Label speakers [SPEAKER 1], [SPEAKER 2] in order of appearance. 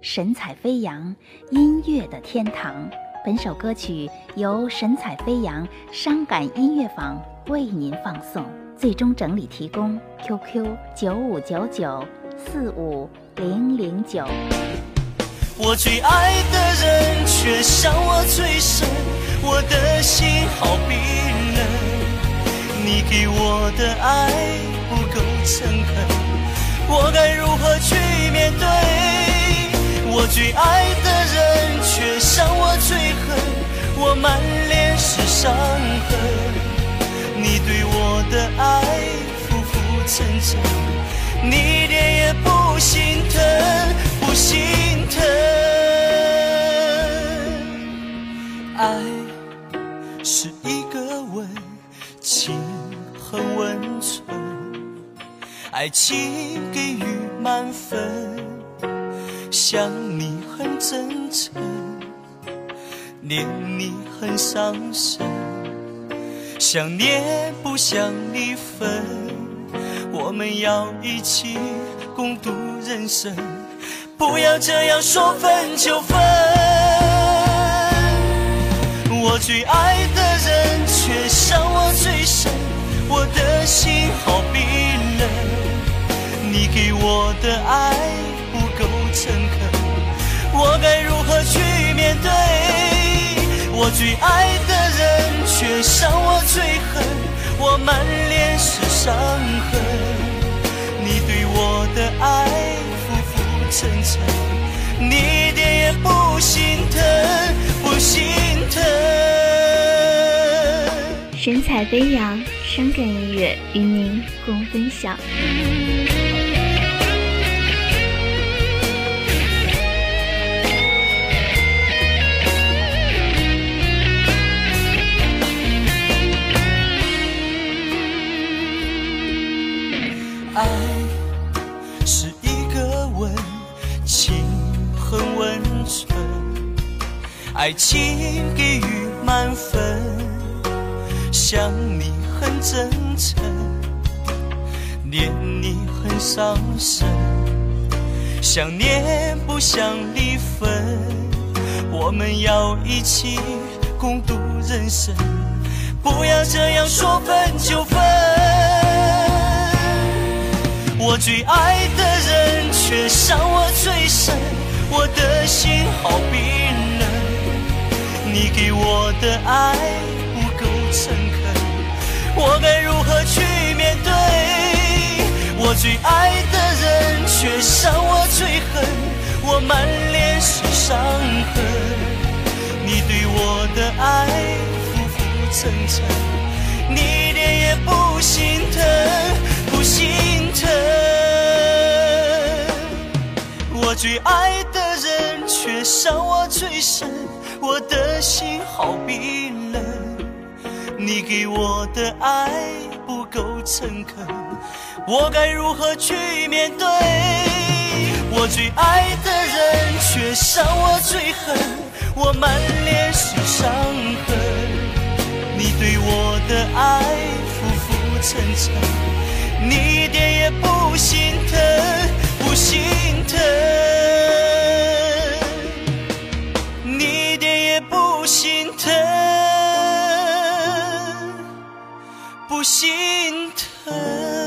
[SPEAKER 1] 神采飞扬，音乐的天堂。本首歌曲由神采飞扬伤感音乐坊为您放送，最终整理提供 QQ 九五九九四五零零九。
[SPEAKER 2] 我最爱的人却伤我最深，我的心好冰冷。你给我的爱不够诚恳，我该如何去面对？最爱的人却伤我最狠，我满脸是伤痕。你对我的爱浮浮沉沉，你一点也不心疼，不心疼。爱是一个吻，情很温存，爱情给予满分。想你很真诚，念你很伤神，想念不想你分，我们要一起共度人生，不要这样说分就分。我最爱的人却伤我最深，我的心好冰冷，你给我的爱。我最爱的人却伤我最狠，我满脸是伤痕。你对我的爱浮浮沉沉，你一点也不心疼，不心疼。
[SPEAKER 3] 神采飞扬，伤感音乐与您共分享。
[SPEAKER 2] 爱是一个吻，情很温存，爱情给予满分，想你很真诚，念你很伤神，想念不想离分，我们要一起共度人生，不要这样说分就分。我最爱的人却伤我最深，我的心好冰冷。你给我的爱不够诚恳，我该如何去面对？我最爱的人却伤我最狠，我满脸是伤痕。你对我的爱浮浮沉沉，你一点也不心疼最爱的人却伤我最深，我的心好冰冷。你给我的爱不够诚恳，我该如何去面对？我最爱的人却伤我最狠，我满脸是伤痕。你对我的爱浮浮沉沉。你一点也不心疼。不心疼。你一点也不心疼。不心疼。